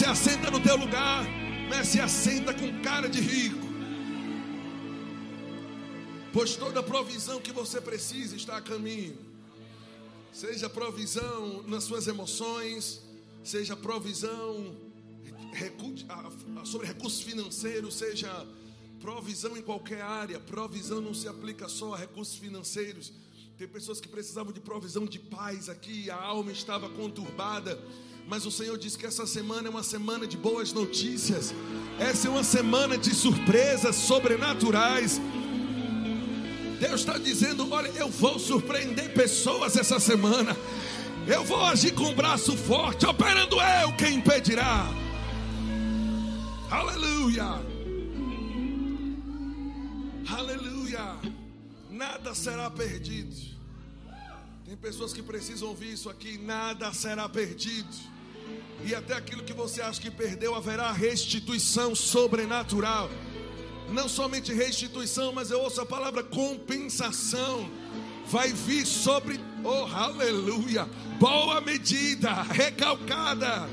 se assenta no teu lugar, mas se assenta com cara de rico. Pois toda provisão que você precisa está a caminho. Seja provisão nas suas emoções, seja provisão sobre recursos financeiros, seja provisão em qualquer área. Provisão não se aplica só a recursos financeiros. Tem pessoas que precisavam de provisão de paz aqui, a alma estava conturbada. Mas o Senhor disse que essa semana é uma semana de boas notícias. Essa é uma semana de surpresas sobrenaturais. Deus está dizendo: olha, eu vou surpreender pessoas essa semana. Eu vou agir com o braço forte, operando eu, quem impedirá? Aleluia! Aleluia! Nada será perdido. Tem pessoas que precisam ouvir isso aqui: nada será perdido. E até aquilo que você acha que perdeu, haverá restituição sobrenatural não somente restituição, mas eu ouço a palavra compensação. Vai vir sobre, oh aleluia, boa medida, recalcada,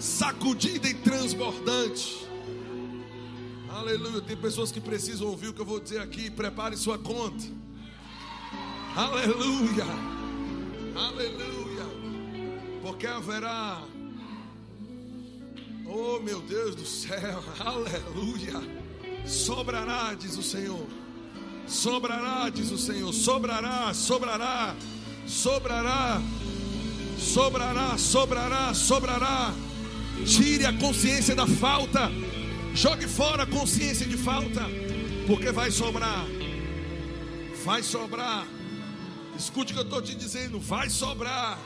sacudida e transbordante. Aleluia. Tem pessoas que precisam ouvir o que eu vou dizer aqui. Prepare sua conta. Aleluia. Aleluia. Porque haverá. Oh meu Deus do céu. Aleluia Sobrará, diz o Senhor. Sobrará, diz o Senhor. Sobrará, sobrará, sobrará, sobrará, sobrará, sobrará. Tire a consciência da falta. Jogue fora a consciência de falta. Porque vai sobrar. Vai sobrar. Escute o que eu estou te dizendo. Vai sobrar.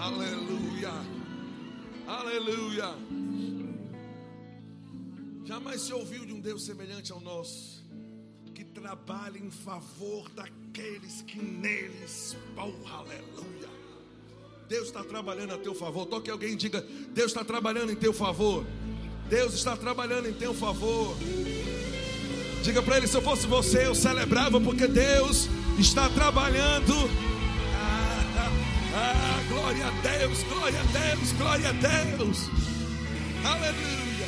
Aleluia. Aleluia. Jamais se ouviu de um Deus semelhante ao nosso, que trabalha em favor daqueles que neles, oh, aleluia. Deus está trabalhando a teu favor. Toque alguém e diga: Deus está trabalhando em teu favor. Deus está trabalhando em teu favor. Diga para ele: se eu fosse você, eu celebrava, porque Deus está trabalhando. Ah, ah, ah, glória a Deus, glória a Deus, glória a Deus. Aleluia.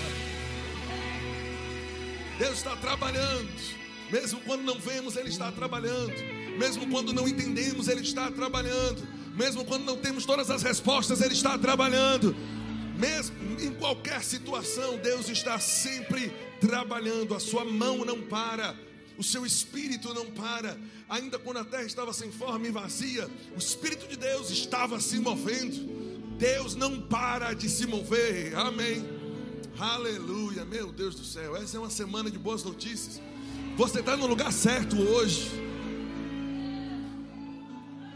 Deus está trabalhando. Mesmo quando não vemos, Ele está trabalhando. Mesmo quando não entendemos, Ele está trabalhando. Mesmo quando não temos todas as respostas, Ele está trabalhando. Mesmo em qualquer situação, Deus está sempre trabalhando. A sua mão não para. O seu espírito não para. Ainda quando a terra estava sem forma e vazia, o espírito de Deus estava se movendo. Deus não para de se mover. Amém. Aleluia, meu Deus do céu. Essa é uma semana de boas notícias. Você está no lugar certo hoje.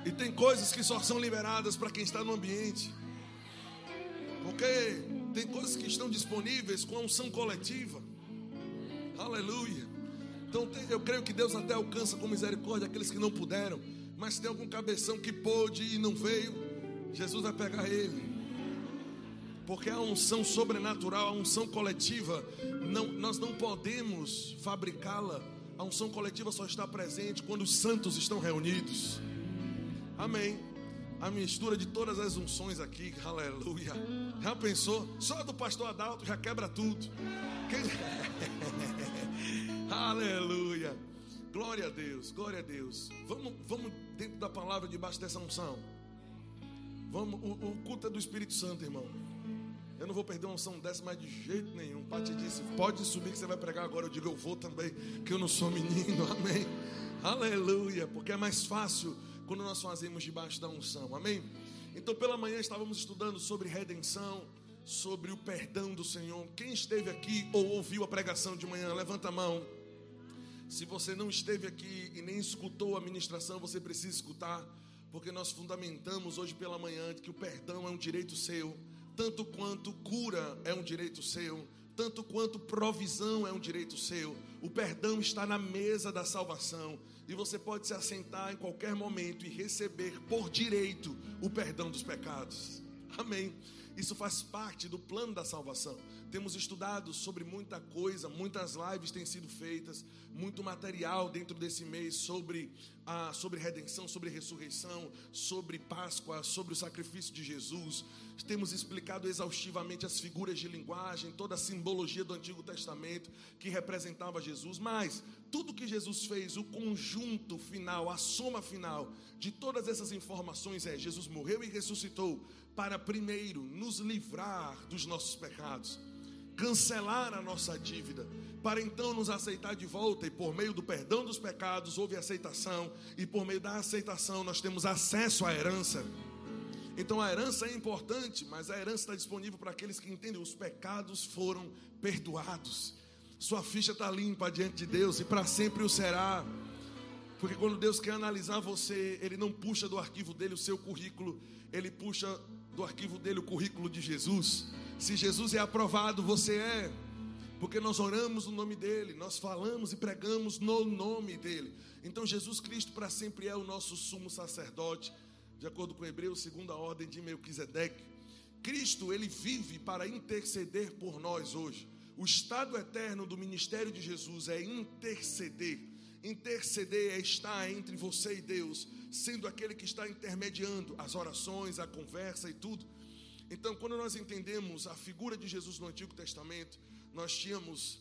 E tem coisas que só são liberadas para quem está no ambiente. Porque tem coisas que estão disponíveis com a unção coletiva. Aleluia. Então eu creio que Deus até alcança com misericórdia aqueles que não puderam. Mas tem algum cabeção que pôde e não veio, Jesus vai pegar ele porque a unção sobrenatural, a unção coletiva, não, nós não podemos fabricá-la. A unção coletiva só está presente quando os santos estão reunidos. Amém. A mistura de todas as unções aqui, aleluia. Já pensou? Só do pastor Adalto já quebra tudo. Aleluia. Glória a Deus, glória a Deus. Vamos, vamos dentro da palavra debaixo dessa unção. Vamos, o, o culto é do Espírito Santo, irmão. Eu não vou perder uma unção dessa mais de jeito nenhum. Te disse: pode subir que você vai pregar agora. Eu digo: eu vou também, que eu não sou menino. Amém. Aleluia. Porque é mais fácil quando nós fazemos debaixo da unção. Amém. Então, pela manhã estávamos estudando sobre redenção, sobre o perdão do Senhor. Quem esteve aqui ou ouviu a pregação de manhã, levanta a mão. Se você não esteve aqui e nem escutou a ministração, você precisa escutar, porque nós fundamentamos hoje pela manhã que o perdão é um direito seu tanto quanto cura é um direito seu, tanto quanto provisão é um direito seu. O perdão está na mesa da salvação e você pode se assentar em qualquer momento e receber por direito o perdão dos pecados. Amém. Isso faz parte do plano da salvação. Temos estudado sobre muita coisa, muitas lives têm sido feitas, muito material dentro desse mês sobre a sobre redenção, sobre ressurreição, sobre Páscoa, sobre o sacrifício de Jesus. Temos explicado exaustivamente as figuras de linguagem, toda a simbologia do Antigo Testamento que representava Jesus, mas tudo que Jesus fez, o conjunto final, a soma final de todas essas informações é: Jesus morreu e ressuscitou para primeiro nos livrar dos nossos pecados cancelar a nossa dívida, para então nos aceitar de volta, e por meio do perdão dos pecados houve aceitação, e por meio da aceitação nós temos acesso à herança. Então a herança é importante, mas a herança está disponível para aqueles que entendem: os pecados foram perdoados, sua ficha está limpa diante de Deus e para sempre o será. Porque quando Deus quer analisar você, Ele não puxa do arquivo dele o seu currículo, Ele puxa do arquivo dele o currículo de Jesus. Se Jesus é aprovado, você é. Porque nós oramos no nome dele, nós falamos e pregamos no nome dele. Então Jesus Cristo para sempre é o nosso sumo sacerdote, de acordo com Hebreus, segunda ordem de Melquisedeque. Cristo, ele vive para interceder por nós hoje. O estado eterno do ministério de Jesus é interceder. Interceder é estar entre você e Deus, sendo aquele que está intermediando as orações, a conversa e tudo. Então, quando nós entendemos a figura de Jesus no Antigo Testamento, nós tínhamos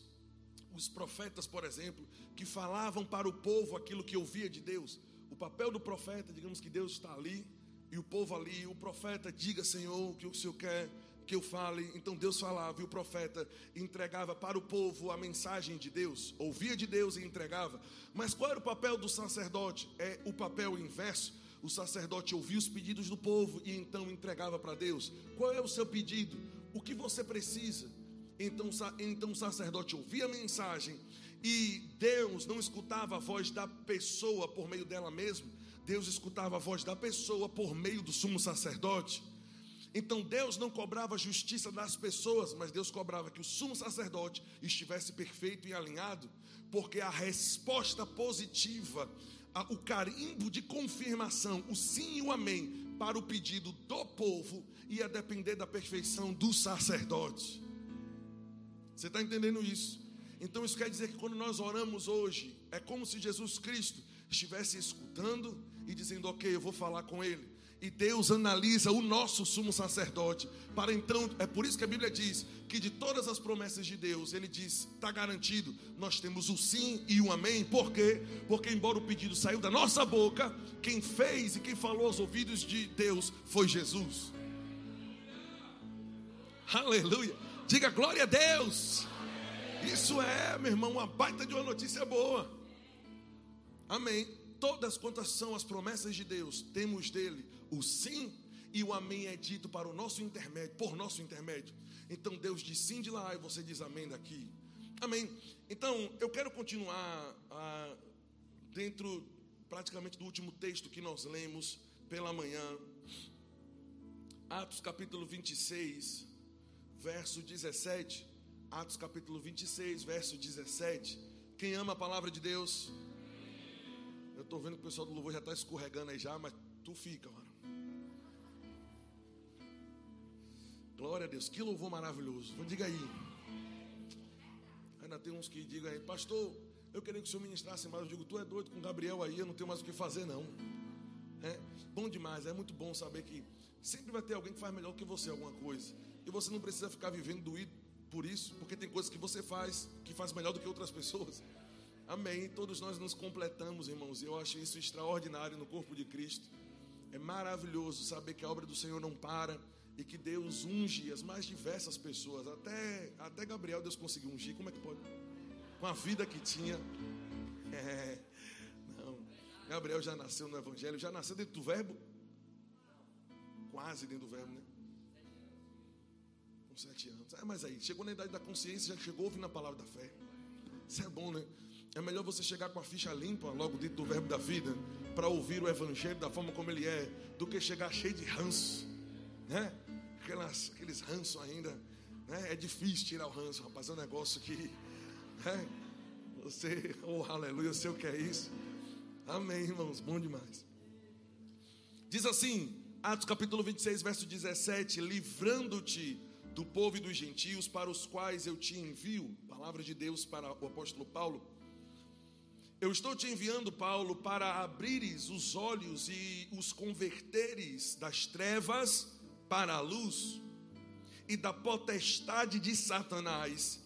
os profetas, por exemplo, que falavam para o povo aquilo que ouvia de Deus. O papel do profeta, digamos que Deus está ali e o povo ali, o profeta diga, Senhor, o que o Senhor quer que eu fale. Então Deus falava e o profeta entregava para o povo a mensagem de Deus, ouvia de Deus e entregava. Mas qual era o papel do sacerdote? É o papel inverso o sacerdote ouvia os pedidos do povo e então entregava para Deus. Qual é o seu pedido? O que você precisa? Então, então o sacerdote ouvia a mensagem e Deus não escutava a voz da pessoa por meio dela mesma, Deus escutava a voz da pessoa por meio do sumo sacerdote. Então Deus não cobrava justiça das pessoas, mas Deus cobrava que o sumo sacerdote estivesse perfeito e alinhado, porque a resposta positiva o carimbo de confirmação, o sim e o amém, para o pedido do povo, ia depender da perfeição do sacerdote. Você está entendendo isso? Então isso quer dizer que quando nós oramos hoje, é como se Jesus Cristo estivesse escutando e dizendo: Ok, eu vou falar com ele e Deus analisa o nosso sumo sacerdote. Para então, é por isso que a Bíblia diz que de todas as promessas de Deus, ele diz: está garantido, nós temos o sim e o amém. Por quê? Porque, embora o pedido saiu da nossa boca, quem fez e quem falou aos ouvidos de Deus foi Jesus. Aleluia. Diga glória a Deus. Isso é, meu irmão, uma baita de uma notícia boa. Amém. Todas quantas são as promessas de Deus, temos dele o sim e o amém é dito para o nosso intermédio, por nosso intermédio. Então Deus diz sim de lá e você diz amém daqui. Amém. Então eu quero continuar ah, dentro praticamente do último texto que nós lemos pela manhã. Atos capítulo 26, verso 17. Atos capítulo 26, verso 17. Quem ama a palavra de Deus? Eu estou vendo que o pessoal do louvor já está escorregando aí já, mas tu fica, Glória a Deus, que louvor maravilhoso. Diga aí. Ainda tem uns que digam aí, pastor, eu queria que o senhor ministrasse mais. Eu digo, tu é doido com Gabriel aí, eu não tenho mais o que fazer, não. É bom demais, é muito bom saber que sempre vai ter alguém que faz melhor que você alguma coisa. E você não precisa ficar vivendo doído por isso, porque tem coisas que você faz que faz melhor do que outras pessoas. Amém. Todos nós nos completamos, irmãos, e eu acho isso extraordinário no corpo de Cristo. É maravilhoso saber que a obra do Senhor não para e que Deus unge as mais diversas pessoas. Até, até Gabriel Deus conseguiu ungir. Como é que pode? Com a vida que tinha. É, não. Gabriel já nasceu no Evangelho, já nasceu dentro do verbo. Quase dentro do verbo, né? Com sete anos. É, mas aí, chegou na idade da consciência, já chegou ouvindo a palavra da fé. Isso é bom, né? É melhor você chegar com a ficha limpa logo dentro do verbo da vida para ouvir o evangelho da forma como ele é, do que chegar cheio de ranço, né? Aquelas, aqueles ranços ainda. Né? É difícil tirar o ranço, rapaz. É um negócio que. Né? Você, oh aleluia, eu sei o que é isso. Amém, irmãos. Bom demais. Diz assim: Atos capítulo 26, verso 17: Livrando-te do povo e dos gentios para os quais eu te envio. Palavra de Deus para o apóstolo Paulo. Eu estou te enviando, Paulo, para abrires os olhos e os converteres das trevas para a luz e da potestade de Satanás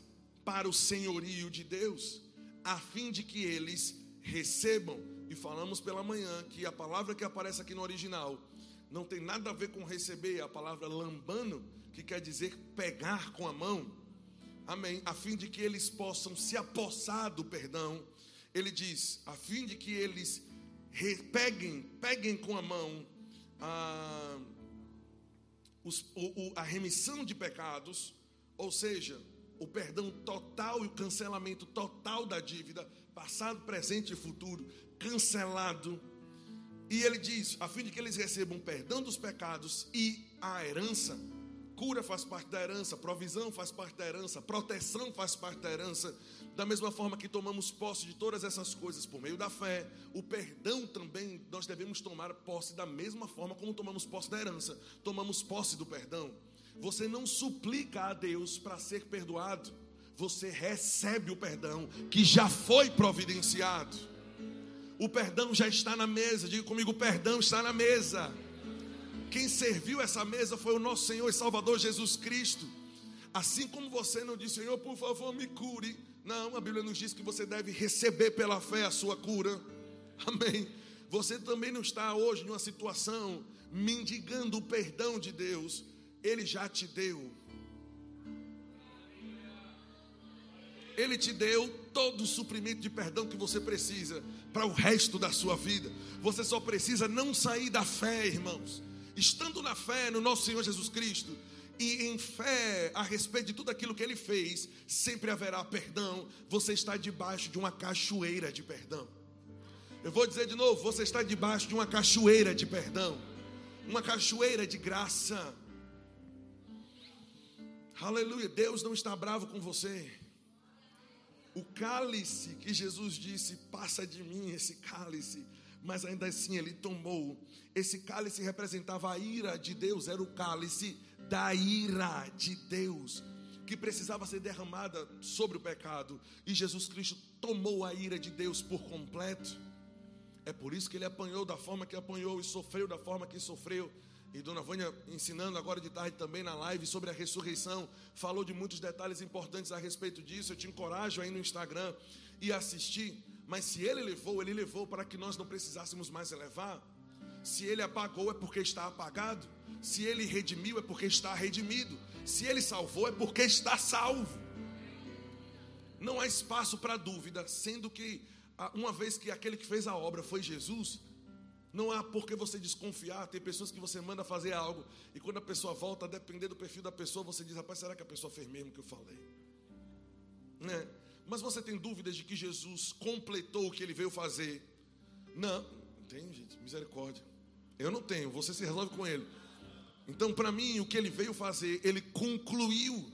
para o senhorio de Deus, a fim de que eles recebam. E falamos pela manhã que a palavra que aparece aqui no original não tem nada a ver com receber, a palavra lambano que quer dizer pegar com a mão. Amém. A fim de que eles possam se apossar do perdão. Ele diz, a fim de que eles peguem, peguem com a mão a, os, o, a remissão de pecados, ou seja, o perdão total e o cancelamento total da dívida, passado, presente e futuro, cancelado. E ele diz, a fim de que eles recebam perdão dos pecados e a herança Cura faz parte da herança, provisão faz parte da herança, proteção faz parte da herança. Da mesma forma que tomamos posse de todas essas coisas por meio da fé, o perdão também nós devemos tomar posse da mesma forma como tomamos posse da herança. Tomamos posse do perdão. Você não suplica a Deus para ser perdoado, você recebe o perdão que já foi providenciado. O perdão já está na mesa. Diga comigo: o perdão está na mesa. Quem serviu essa mesa foi o nosso Senhor e Salvador Jesus Cristo. Assim como você não disse, Senhor, por favor, me cure. Não, a Bíblia nos diz que você deve receber pela fé a sua cura. Amém. Você também não está hoje em uma situação mendigando o perdão de Deus. Ele já te deu. Ele te deu todo o suprimento de perdão que você precisa para o resto da sua vida. Você só precisa não sair da fé, irmãos estando na fé no nosso Senhor Jesus Cristo e em fé a respeito de tudo aquilo que ele fez, sempre haverá perdão. Você está debaixo de uma cachoeira de perdão. Eu vou dizer de novo: você está debaixo de uma cachoeira de perdão, uma cachoeira de graça. Aleluia. Deus não está bravo com você. O cálice que Jesus disse: passa de mim esse cálice mas ainda assim ele tomou. Esse cálice representava a ira de Deus, era o cálice da ira de Deus, que precisava ser derramada sobre o pecado, e Jesus Cristo tomou a ira de Deus por completo. É por isso que ele apanhou da forma que apanhou e sofreu da forma que sofreu. E Dona Vânia, ensinando agora de tarde também na live sobre a ressurreição, falou de muitos detalhes importantes a respeito disso. Eu te encorajo aí no Instagram e assistir. Mas se ele levou, ele levou para que nós não precisássemos mais levar. Se ele apagou, é porque está apagado. Se ele redimiu, é porque está redimido. Se ele salvou, é porque está salvo. Não há espaço para dúvida, sendo que, uma vez que aquele que fez a obra foi Jesus, não há por que você desconfiar. Tem pessoas que você manda fazer algo, e quando a pessoa volta, a depender do perfil da pessoa, você diz: rapaz, será que a pessoa fez mesmo o que eu falei? Né? Mas você tem dúvidas de que Jesus completou o que ele veio fazer? Não, tem, gente, misericórdia. Eu não tenho, você se resolve com ele. Então, para mim, o que ele veio fazer, ele concluiu,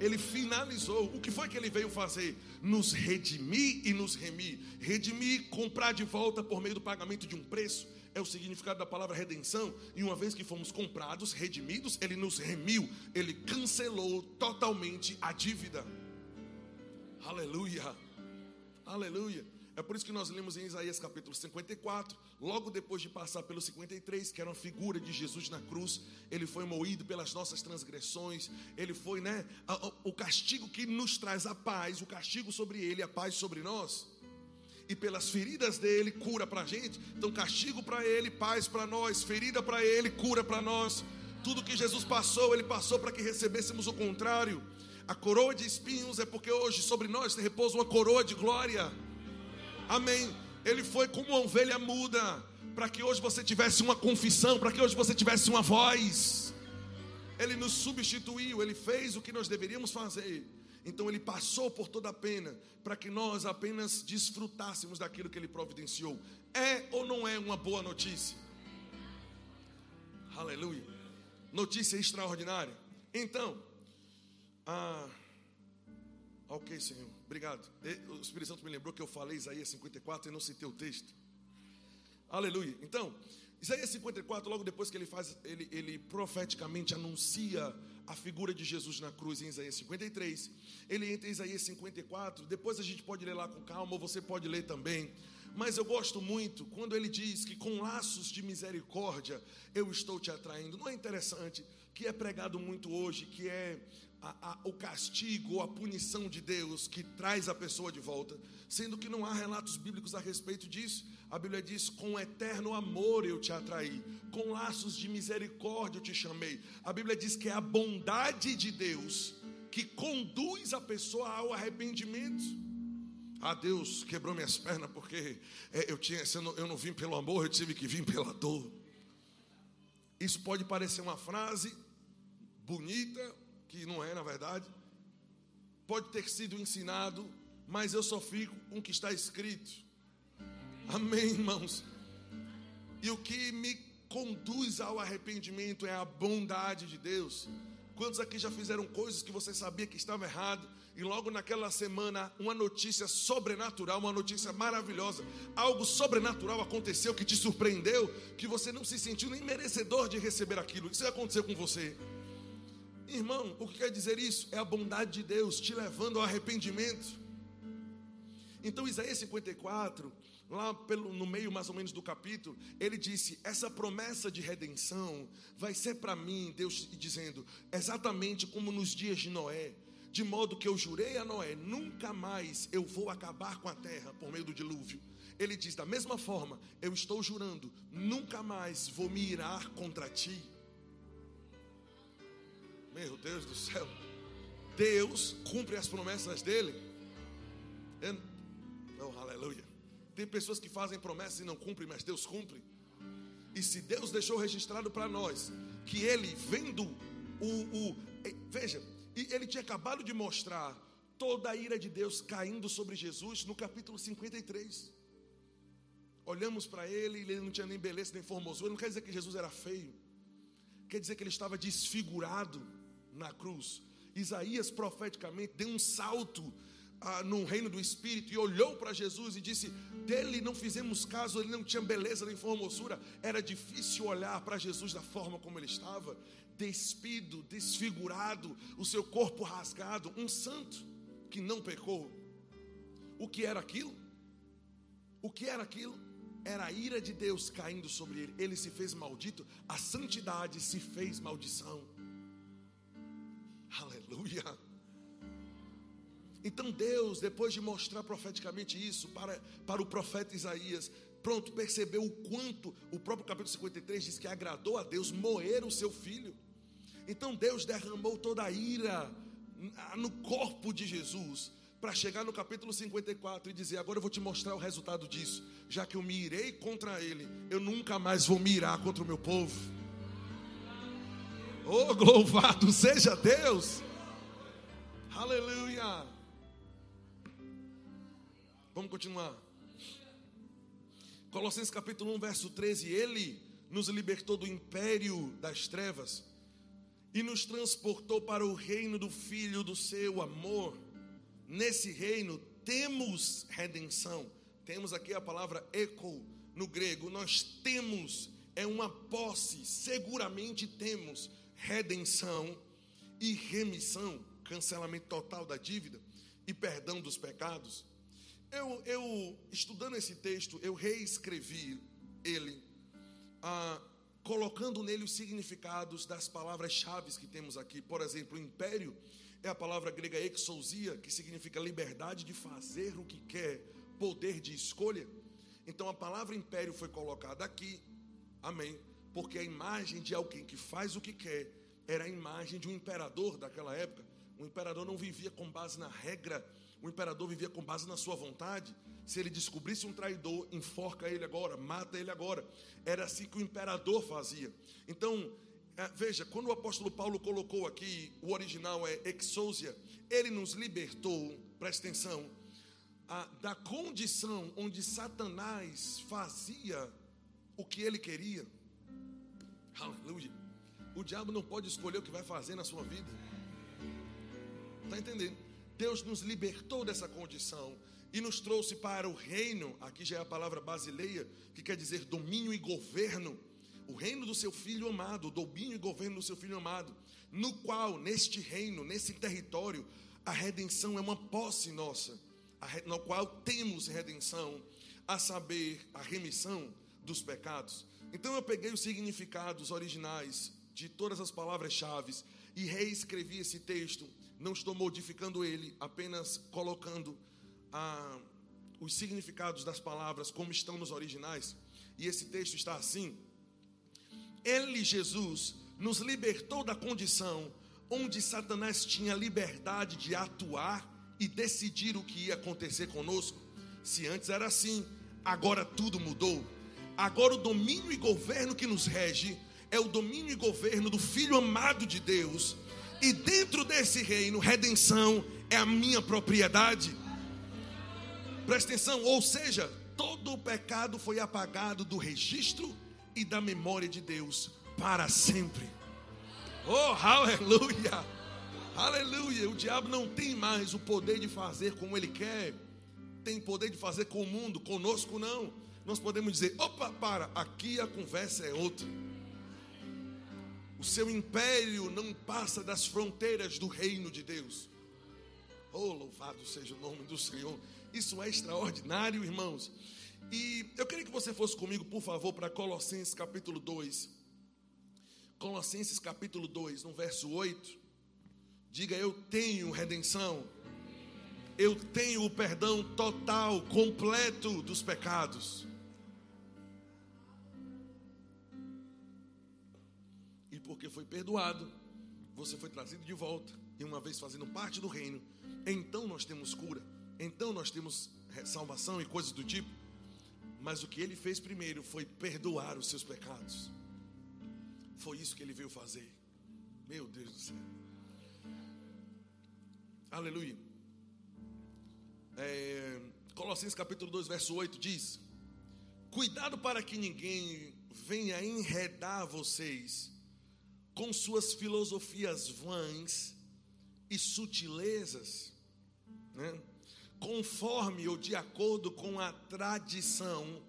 ele finalizou. O que foi que ele veio fazer? Nos redimir e nos remir. Redimir, comprar de volta por meio do pagamento de um preço, é o significado da palavra redenção. E uma vez que fomos comprados, redimidos, ele nos remiu, ele cancelou totalmente a dívida. Aleluia. Aleluia. É por isso que nós lemos em Isaías capítulo 54, logo depois de passar pelo 53, que era uma figura de Jesus na cruz, ele foi moído pelas nossas transgressões, ele foi, né, o castigo que nos traz a paz, o castigo sobre ele, a paz sobre nós. E pelas feridas dele, cura para a gente. Então, castigo para ele, paz para nós, ferida para ele, cura para nós. Tudo que Jesus passou, ele passou para que recebêssemos o contrário. A coroa de espinhos é porque hoje sobre nós repousa uma coroa de glória. Amém. Ele foi como uma ovelha muda, para que hoje você tivesse uma confissão, para que hoje você tivesse uma voz. Ele nos substituiu, ele fez o que nós deveríamos fazer. Então ele passou por toda a pena, para que nós apenas desfrutássemos daquilo que ele providenciou. É ou não é uma boa notícia? Aleluia. Notícia extraordinária. Então, ah, ok, Senhor, obrigado. O Espírito Santo me lembrou que eu falei Isaías 54 e não citei o texto. Aleluia. Então, Isaías 54, logo depois que ele faz, ele, ele profeticamente anuncia a figura de Jesus na cruz em Isaías 53. Ele entra em Isaías 54, depois a gente pode ler lá com calma, ou você pode ler também. Mas eu gosto muito quando ele diz que com laços de misericórdia eu estou te atraindo. Não é interessante que é pregado muito hoje, que é a, a, o castigo ou a punição de Deus que traz a pessoa de volta, sendo que não há relatos bíblicos a respeito disso. A Bíblia diz: com eterno amor eu te atraí, com laços de misericórdia eu te chamei. A Bíblia diz que é a bondade de Deus que conduz a pessoa ao arrependimento. Ah, Deus quebrou minhas pernas porque é, eu, tinha, eu, não, eu não vim pelo amor, eu tive que vir pela dor. Isso pode parecer uma frase bonita, que não é na verdade, pode ter sido ensinado, mas eu só fico com o que está escrito. Amém, irmãos? E o que me conduz ao arrependimento é a bondade de Deus. Quantos aqui já fizeram coisas que você sabia que estava errado e logo naquela semana uma notícia sobrenatural, uma notícia maravilhosa, algo sobrenatural aconteceu que te surpreendeu, que você não se sentiu nem merecedor de receber aquilo. Isso aconteceu com você? Irmão, o que quer dizer isso? É a bondade de Deus te levando ao arrependimento. Então, Isaías 54, lá pelo, no meio mais ou menos do capítulo, ele disse: Essa promessa de redenção vai ser para mim, Deus dizendo, exatamente como nos dias de Noé, de modo que eu jurei a Noé: nunca mais eu vou acabar com a terra por meio do dilúvio. Ele diz: Da mesma forma, eu estou jurando, nunca mais vou me irar contra ti. Meu Deus do céu. Deus cumpre as promessas dele. Oh, aleluia. Tem pessoas que fazem promessas e não cumprem, mas Deus cumpre. E se Deus deixou registrado para nós que ele vendo o, o veja, ele tinha acabado de mostrar toda a ira de Deus caindo sobre Jesus no capítulo 53. Olhamos para ele ele não tinha nem beleza nem formosura. Não quer dizer que Jesus era feio. Quer dizer que ele estava desfigurado na cruz. Isaías profeticamente deu um salto ah, no reino do Espírito e olhou para Jesus e disse: Dele não fizemos caso, ele não tinha beleza nem formosura. Era difícil olhar para Jesus da forma como ele estava, despido, desfigurado, o seu corpo rasgado, um santo que não pecou. O que era aquilo? O que era aquilo? Era a ira de Deus caindo sobre ele. Ele se fez maldito, a santidade se fez maldição. Aleluia. Então Deus, depois de mostrar profeticamente isso para, para o profeta Isaías, pronto, percebeu o quanto o próprio capítulo 53 diz que agradou a Deus moer o seu filho. Então Deus derramou toda a ira no corpo de Jesus para chegar no capítulo 54 e dizer: Agora eu vou te mostrar o resultado disso. Já que eu me irei contra ele, eu nunca mais vou me irar contra o meu povo. Oh, louvado seja Deus! Aleluia! Vamos continuar. Colossenses capítulo 1, verso 13. Ele nos libertou do império das trevas e nos transportou para o reino do Filho do seu amor. Nesse reino temos redenção. Temos aqui a palavra eco no grego. Nós temos, é uma posse, seguramente temos redenção e remissão, cancelamento total da dívida e perdão dos pecados. Eu, eu estudando esse texto, eu reescrevi ele, ah, colocando nele os significados das palavras-chave que temos aqui. Por exemplo, império é a palavra grega exousia, que significa liberdade de fazer o que quer, poder de escolha. Então a palavra império foi colocada aqui, amém porque a imagem de alguém que faz o que quer era a imagem de um imperador daquela época. O imperador não vivia com base na regra, o imperador vivia com base na sua vontade. Se ele descobrisse um traidor, enforca ele agora, mata ele agora. Era assim que o imperador fazia. Então, é, veja, quando o apóstolo Paulo colocou aqui, o original é exousia, ele nos libertou, presta atenção, a, da condição onde Satanás fazia o que ele queria. Aleluia. O diabo não pode escolher o que vai fazer na sua vida. Está entendendo? Deus nos libertou dessa condição e nos trouxe para o reino. Aqui já é a palavra basileia, que quer dizer domínio e governo. o reino do seu filho amado, o domínio e governo do seu filho amado, no qual, neste reino, nesse território, a redenção é uma posse nossa, no qual temos redenção, a saber, a remissão dos pecados. Então eu peguei os significados originais de todas as palavras-chave e reescrevi esse texto. Não estou modificando ele, apenas colocando ah, os significados das palavras como estão nos originais. E esse texto está assim: Ele, Jesus, nos libertou da condição onde Satanás tinha liberdade de atuar e decidir o que ia acontecer conosco. Se antes era assim, agora tudo mudou. Agora o domínio e governo que nos rege é o domínio e governo do Filho amado de Deus. E dentro desse reino, redenção é a minha propriedade. Presta atenção, ou seja, todo o pecado foi apagado do registro e da memória de Deus para sempre. Oh, aleluia! Aleluia! O diabo não tem mais o poder de fazer como ele quer, tem poder de fazer com o mundo, conosco não. Nós podemos dizer: opa, para, aqui a conversa é outra. O seu império não passa das fronteiras do reino de Deus. Oh, louvado seja o nome do Senhor. Isso é extraordinário, irmãos. E eu queria que você fosse comigo, por favor, para Colossenses capítulo 2. Colossenses capítulo 2, no verso 8, diga: Eu tenho redenção, eu tenho o perdão total, completo dos pecados. Porque foi perdoado, você foi trazido de volta, e uma vez fazendo parte do reino, então nós temos cura, então nós temos salvação e coisas do tipo. Mas o que ele fez primeiro foi perdoar os seus pecados. Foi isso que ele veio fazer. Meu Deus do céu. Aleluia. É, Colossenses capítulo 2, verso 8 diz: Cuidado para que ninguém venha enredar vocês com suas filosofias vãs e sutilezas, né? conforme ou de acordo com a tradição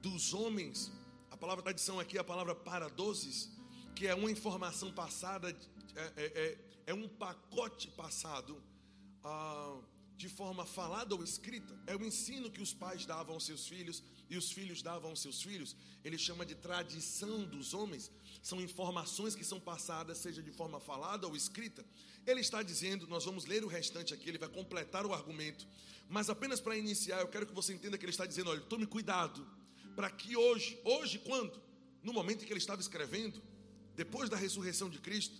dos homens. A palavra tradição aqui é a palavra paradoses, que é uma informação passada, é, é, é, é um pacote passado ah, de forma falada ou escrita. É o ensino que os pais davam aos seus filhos e os filhos davam aos seus filhos. Ele chama de tradição dos homens. São informações que são passadas, seja de forma falada ou escrita. Ele está dizendo, nós vamos ler o restante aqui, ele vai completar o argumento. Mas apenas para iniciar, eu quero que você entenda que ele está dizendo: olha, tome cuidado, para que hoje, hoje quando? No momento em que ele estava escrevendo, depois da ressurreição de Cristo,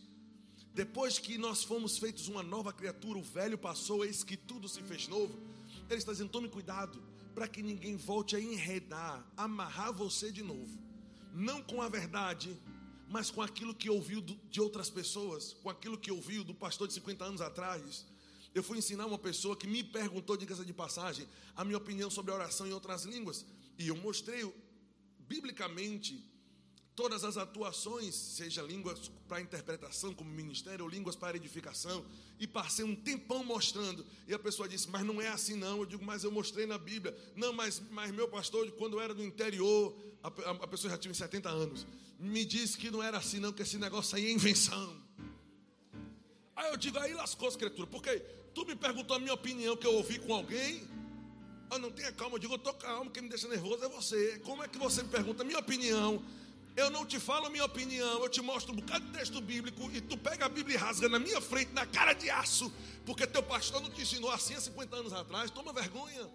depois que nós fomos feitos uma nova criatura, o velho passou, eis que tudo se fez novo. Ele está dizendo: tome cuidado, para que ninguém volte a enredar, amarrar você de novo, não com a verdade, mas com aquilo que ouviu de outras pessoas, com aquilo que ouviu do pastor de 50 anos atrás. Eu fui ensinar uma pessoa que me perguntou, de casa de passagem, a minha opinião sobre a oração em outras línguas, e eu mostrei biblicamente todas as atuações, seja línguas para interpretação como ministério ou línguas para edificação, e passei um tempão mostrando, e a pessoa disse, mas não é assim não, eu digo, mas eu mostrei na Bíblia, não, mas, mas meu pastor, quando eu era do interior, a, a, a pessoa já tinha 70 anos, me disse que não era assim não, que esse negócio aí é invenção, aí eu digo, aí lascou a escritura, porque tu me perguntou a minha opinião que eu ouvi com alguém, eu não tenha calma, eu digo, eu estou calmo, quem me deixa nervoso é você, como é que você me pergunta minha opinião, eu não te falo minha opinião, eu te mostro um bocado de texto bíblico e tu pega a Bíblia e rasga na minha frente, na cara de aço, porque teu pastor não te ensinou assim há 50 anos atrás. Toma vergonha.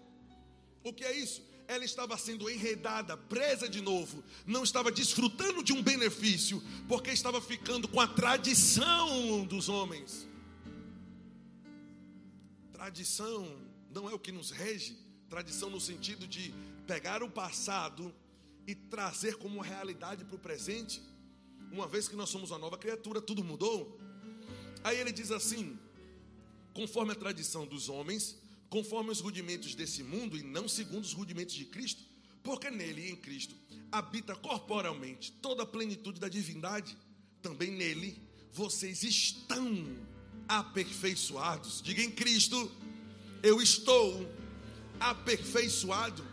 O que é isso? Ela estava sendo enredada, presa de novo, não estava desfrutando de um benefício, porque estava ficando com a tradição dos homens. Tradição não é o que nos rege, tradição no sentido de pegar o passado e trazer como realidade para o presente, uma vez que nós somos uma nova criatura, tudo mudou. Aí ele diz assim: conforme a tradição dos homens, conforme os rudimentos desse mundo e não segundo os rudimentos de Cristo, porque nele, em Cristo, habita corporalmente toda a plenitude da divindade, também nele vocês estão aperfeiçoados. Diga em Cristo, eu estou aperfeiçoado.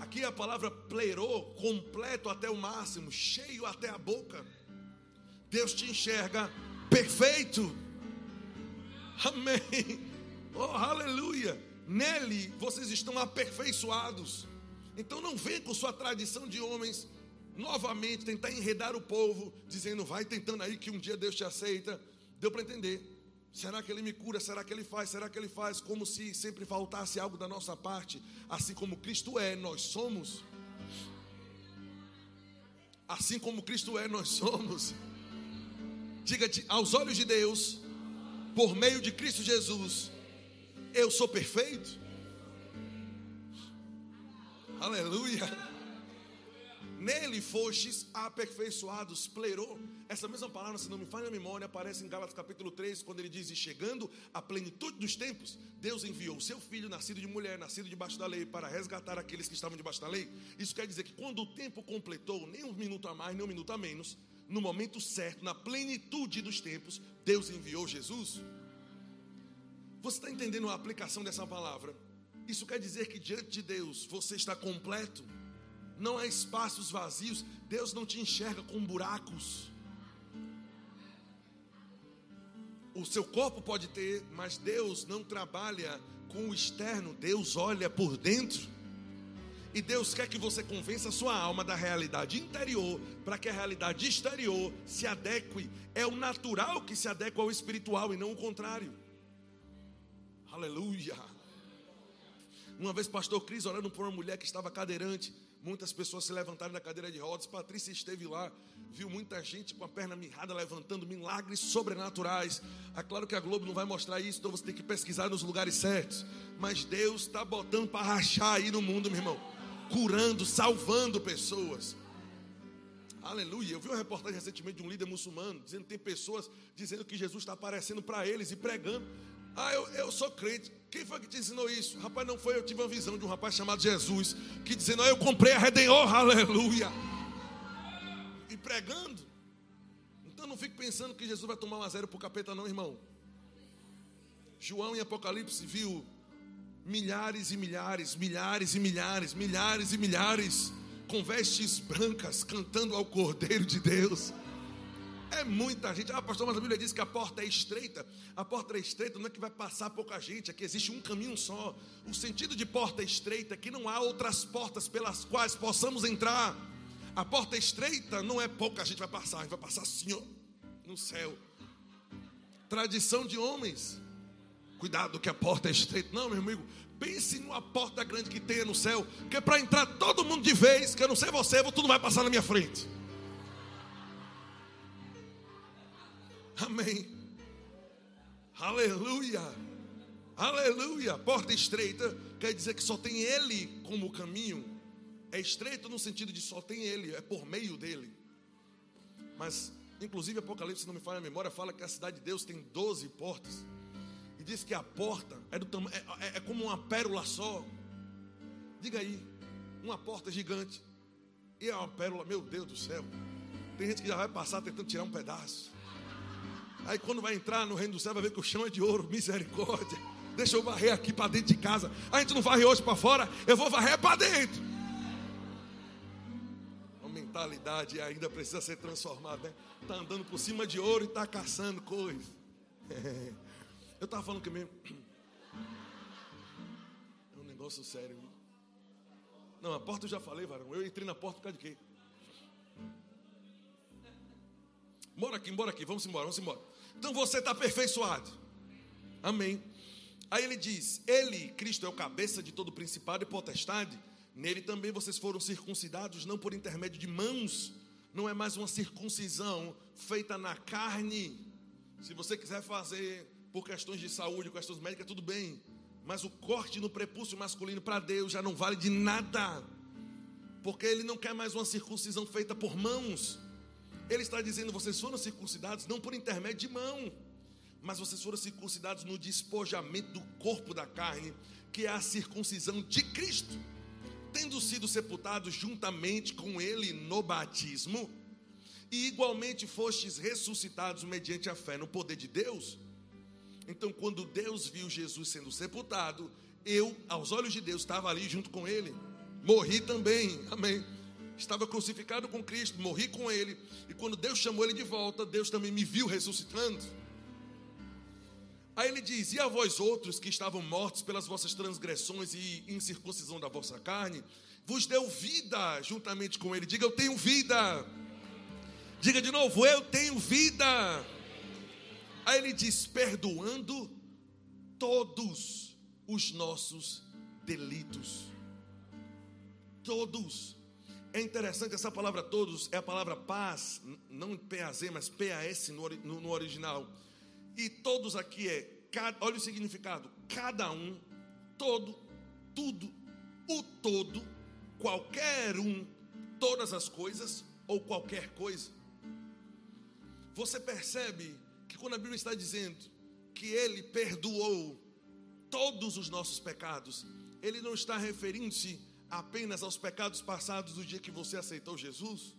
Aqui a palavra plerou, completo até o máximo, cheio até a boca. Deus te enxerga perfeito. Amém. Oh, aleluia. Nele vocês estão aperfeiçoados. Então não vem com sua tradição de homens novamente tentar enredar o povo, dizendo, vai tentando aí que um dia Deus te aceita. Deu para entender. Será que ele me cura? Será que ele faz? Será que ele faz? Como se sempre faltasse algo da nossa parte. Assim como Cristo é, nós somos. Assim como Cristo é, nós somos. Diga-te, aos olhos de Deus, por meio de Cristo Jesus, eu sou perfeito. Aleluia. Nele fostes aperfeiçoados, plerou. Essa mesma palavra, se não me falha a memória, aparece em Gálatas capítulo 3, quando ele diz: E chegando à plenitude dos tempos, Deus enviou o seu filho, nascido de mulher, nascido debaixo da lei, para resgatar aqueles que estavam debaixo da lei. Isso quer dizer que quando o tempo completou, nem um minuto a mais, nem um minuto a menos, no momento certo, na plenitude dos tempos, Deus enviou Jesus. Você está entendendo a aplicação dessa palavra? Isso quer dizer que diante de Deus você está completo não há espaços vazios, Deus não te enxerga com buracos. O seu corpo pode ter, mas Deus não trabalha com o externo, Deus olha por dentro. E Deus quer que você convença a sua alma da realidade interior, para que a realidade exterior se adeque. É o natural que se adequa ao espiritual e não o contrário. Aleluia. Uma vez, pastor Cris orando por uma mulher que estava cadeirante, Muitas pessoas se levantaram da cadeira de rodas. Patrícia esteve lá, viu muita gente com a perna mirrada levantando milagres sobrenaturais. É claro que a Globo não vai mostrar isso, então você tem que pesquisar nos lugares certos. Mas Deus está botando para rachar aí no mundo, meu irmão, curando, salvando pessoas. Aleluia. Eu vi uma reportagem recentemente de um líder muçulmano dizendo que tem pessoas dizendo que Jesus está aparecendo para eles e pregando. Ah, eu, eu sou crente. Quem foi que te ensinou isso? Rapaz, não foi. Eu tive uma visão de um rapaz chamado Jesus que dizendo: ah, Eu comprei a Redentor, aleluia. E pregando. Então não fique pensando que Jesus vai tomar um zero para o capeta, não, irmão. João em Apocalipse viu milhares e milhares, milhares e milhares, milhares e milhares com vestes brancas cantando ao Cordeiro de Deus. É muita gente. Ah, pastor, mas a Bíblia diz que a porta é estreita. A porta é estreita não é que vai passar pouca gente, é que existe um caminho só. O sentido de porta estreita é que não há outras portas pelas quais possamos entrar. A porta estreita não é pouca gente vai passar, vai passar assim, ó, no céu. Tradição de homens. Cuidado que a porta é estreita. Não, meu amigo, pense numa porta grande que tenha no céu, que é para entrar todo mundo de vez, que eu não sei você, tu não vai passar na minha frente. Amém. Aleluia. Aleluia. Porta estreita quer dizer que só tem Ele como caminho. É estreito no sentido de só tem Ele, é por meio dele. Mas, inclusive, Apocalipse, se não me falha a memória, fala que a cidade de Deus tem 12 portas. E diz que a porta é, do tam... é, é, é como uma pérola só. Diga aí, uma porta gigante. E é uma pérola, meu Deus do céu. Tem gente que já vai passar tentando tirar um pedaço. Aí quando vai entrar no reino do céu, vai ver que o chão é de ouro, misericórdia. Deixa eu varrer aqui para dentro de casa. A gente não varre hoje para fora, eu vou varrer para dentro. A mentalidade ainda precisa ser transformada, né? Tá andando por cima de ouro e tá caçando coisas. Eu estava falando que mesmo. É um negócio sério. Não, a porta eu já falei, varão. Eu entrei na porta por causa de quê? Bora aqui, bora aqui, vamos embora, vamos embora. Então você está aperfeiçoado. Amém. Aí ele diz: Ele, Cristo, é o cabeça de todo principado e potestade. Nele também vocês foram circuncidados, não por intermédio de mãos. Não é mais uma circuncisão feita na carne. Se você quiser fazer por questões de saúde, questões médicas, tudo bem. Mas o corte no prepúcio masculino para Deus já não vale de nada. Porque ele não quer mais uma circuncisão feita por mãos. Ele está dizendo: vocês foram circuncidados não por intermédio de mão, mas vocês foram circuncidados no despojamento do corpo da carne, que é a circuncisão de Cristo, tendo sido sepultados juntamente com Ele no batismo, e igualmente fostes ressuscitados mediante a fé no poder de Deus. Então, quando Deus viu Jesus sendo sepultado, eu, aos olhos de Deus, estava ali junto com Ele. morri também. Amém. Estava crucificado com Cristo, morri com Ele. E quando Deus chamou Ele de volta, Deus também me viu ressuscitando. Aí ele diz: E a vós outros que estavam mortos pelas vossas transgressões e incircuncisão da vossa carne, vos deu vida juntamente com ele. Diga: Eu tenho vida. Diga de novo: Eu tenho vida. Aí ele diz: Perdoando todos os nossos delitos. Todos. É interessante essa palavra todos, é a palavra paz, não PAZ, mas PAS no, no, no original. E todos aqui é, cada, olha o significado: cada um, todo, tudo, o todo, qualquer um, todas as coisas ou qualquer coisa. Você percebe que quando a Bíblia está dizendo que Ele perdoou todos os nossos pecados, Ele não está referindo-se apenas aos pecados passados do dia que você aceitou Jesus?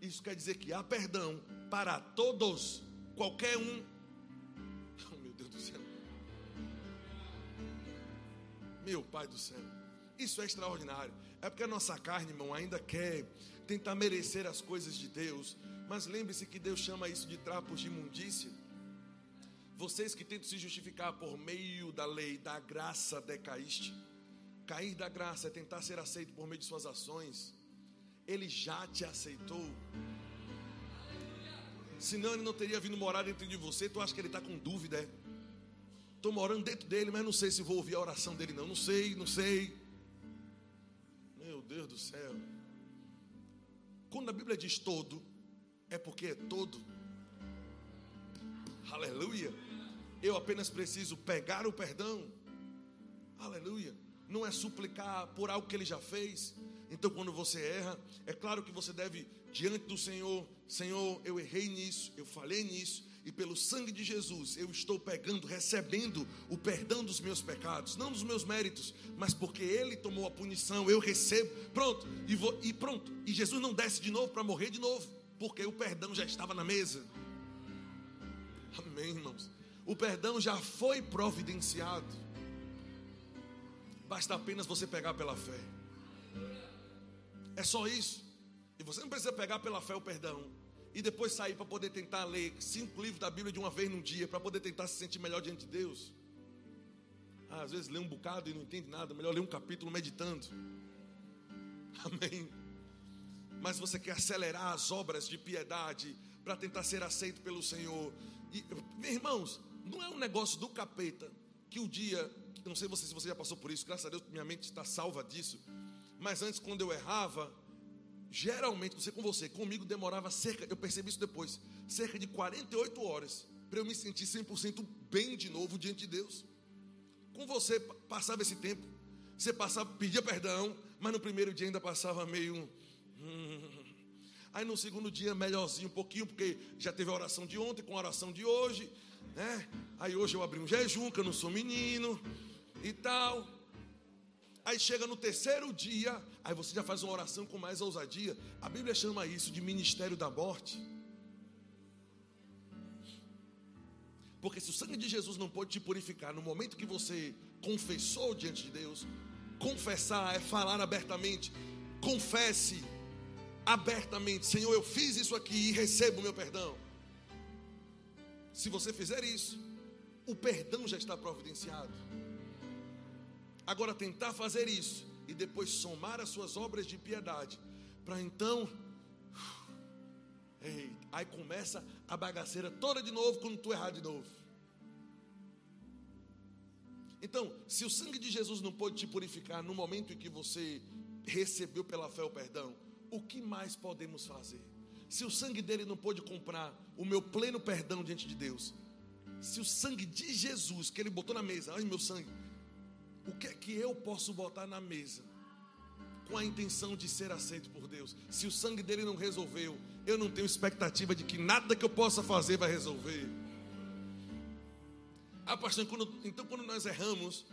Isso quer dizer que há perdão para todos, qualquer um. Oh, meu Deus do céu. Meu Pai do céu. Isso é extraordinário. É porque a nossa carne, irmão, ainda quer tentar merecer as coisas de Deus. Mas lembre-se que Deus chama isso de trapos de imundícia. Vocês que tentam se justificar por meio da lei, da graça decaíste. Cair da graça é tentar ser aceito por meio de suas ações. Ele já te aceitou. Senão ele não teria vindo morar dentro de você. Tu acha que ele está com dúvida? Estou é? morando dentro dele, mas não sei se vou ouvir a oração dele, não. Não sei, não sei. Meu Deus do céu. Quando a Bíblia diz todo, é porque é todo. Aleluia. Eu apenas preciso pegar o perdão. Aleluia não é suplicar por algo que ele já fez. Então, quando você erra, é claro que você deve, diante do Senhor, Senhor, eu errei nisso, eu falhei nisso, e pelo sangue de Jesus eu estou pegando, recebendo o perdão dos meus pecados, não dos meus méritos, mas porque Ele tomou a punição, eu recebo, pronto, e, vou, e pronto, e Jesus não desce de novo para morrer de novo, porque o perdão já estava na mesa. Amém, irmãos. O perdão já foi providenciado. Basta apenas você pegar pela fé. É só isso. E você não precisa pegar pela fé o perdão. E depois sair para poder tentar ler cinco livros da Bíblia de uma vez num dia, para poder tentar se sentir melhor diante de Deus. Ah, às vezes lê um bocado e não entende nada, melhor ler um capítulo meditando. Amém. Mas você quer acelerar as obras de piedade para tentar ser aceito pelo Senhor. E, irmãos, não é um negócio do capeta que o dia não sei você, se você já passou por isso, graças a Deus minha mente está salva disso. Mas antes, quando eu errava, geralmente, não sei com você, comigo demorava cerca, eu percebi isso depois, cerca de 48 horas para eu me sentir 100% bem de novo diante de Deus. Com você passava esse tempo, você passava, pedia perdão, mas no primeiro dia ainda passava meio. Hum, aí no segundo dia, melhorzinho um pouquinho, porque já teve a oração de ontem com a oração de hoje, né? Aí hoje eu abri um jejum, que eu não sou menino e tal. Aí chega no terceiro dia, aí você já faz uma oração com mais ousadia. A Bíblia chama isso de ministério da morte. Porque se o sangue de Jesus não pode te purificar no momento que você confessou diante de Deus, confessar é falar abertamente. Confesse abertamente: Senhor, eu fiz isso aqui e recebo o meu perdão. Se você fizer isso, o perdão já está providenciado. Agora, tentar fazer isso e depois somar as suas obras de piedade, para então. Ei, aí começa a bagaceira toda de novo quando tu errar de novo. Então, se o sangue de Jesus não pode te purificar no momento em que você recebeu pela fé o perdão, o que mais podemos fazer? Se o sangue dele não pode comprar o meu pleno perdão diante de Deus, se o sangue de Jesus que ele botou na mesa, ai meu sangue, o que é que eu posso botar na mesa com a intenção de ser aceito por Deus? Se o sangue dele não resolveu, eu não tenho expectativa de que nada que eu possa fazer vai resolver. Ah, pastor, quando, então quando nós erramos,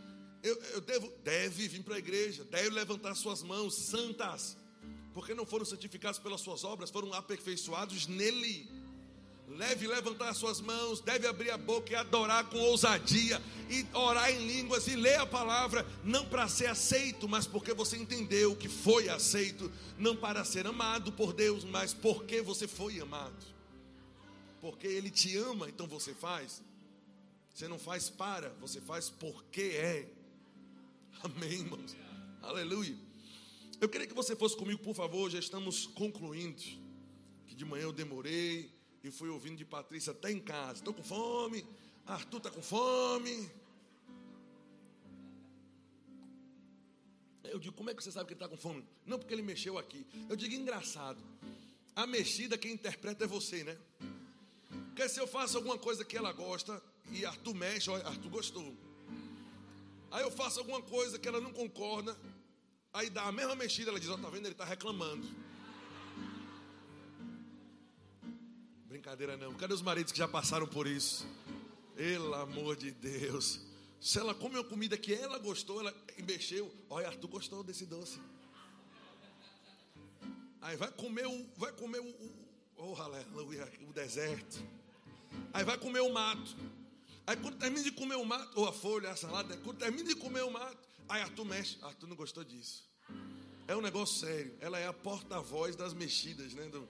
eu, eu devo, deve vir para a igreja, deve levantar suas mãos santas, porque não foram santificados pelas suas obras, foram aperfeiçoados nele. Deve levantar as suas mãos, deve abrir a boca e adorar com ousadia, e orar em línguas e ler a palavra, não para ser aceito, mas porque você entendeu que foi aceito, não para ser amado por Deus, mas porque você foi amado, porque Ele te ama, então você faz. Você não faz para, você faz porque é. Amém, irmãos. Aleluia. Eu queria que você fosse comigo, por favor. Já estamos concluindo. Que de manhã eu demorei e fui ouvindo de Patrícia até em casa. Estou com fome. Arthur está com fome. Eu digo, como é que você sabe que ele está com fome? Não, porque ele mexeu aqui. Eu digo, engraçado. A mexida quem interpreta é você, né? Porque se eu faço alguma coisa que ela gosta e Arthur mexe, olha, Arthur gostou. Aí eu faço alguma coisa que ela não concorda, aí dá a mesma mexida, ela diz, ó, oh, tá vendo, ele está reclamando. Brincadeira não. Cadê os maridos que já passaram por isso? Pelo amor de Deus. Se ela come uma comida que ela gostou, ela mexeu. Olha, Arthur gostou desse doce. Aí vai comer o, vai comer o, o oh, aleluia, o deserto. Aí vai comer o mato. Aí quando termina de comer o mato, ou a folha, a salada, quando termina de comer o mato, aí Arthur mexe. Arthur não gostou disso. É um negócio sério. Ela é a porta-voz das mexidas, né? Do...